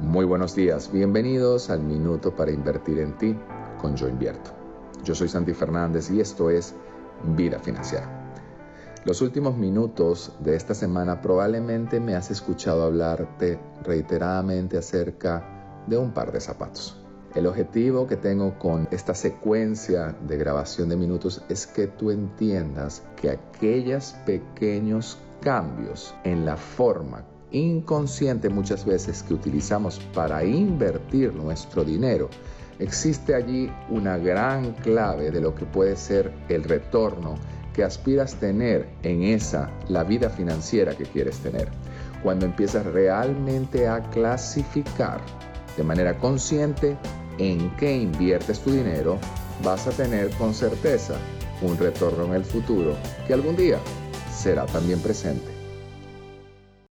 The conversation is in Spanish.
Muy buenos días, bienvenidos al Minuto para Invertir en Ti con Yo Invierto. Yo soy Santi Fernández y esto es Vida Financiera. Los últimos minutos de esta semana probablemente me has escuchado hablarte reiteradamente acerca de un par de zapatos. El objetivo que tengo con esta secuencia de grabación de minutos es que tú entiendas que aquellos pequeños cambios en la forma inconsciente muchas veces que utilizamos para invertir nuestro dinero, existe allí una gran clave de lo que puede ser el retorno que aspiras tener en esa, la vida financiera que quieres tener. Cuando empiezas realmente a clasificar de manera consciente en qué inviertes tu dinero, vas a tener con certeza un retorno en el futuro que algún día será también presente.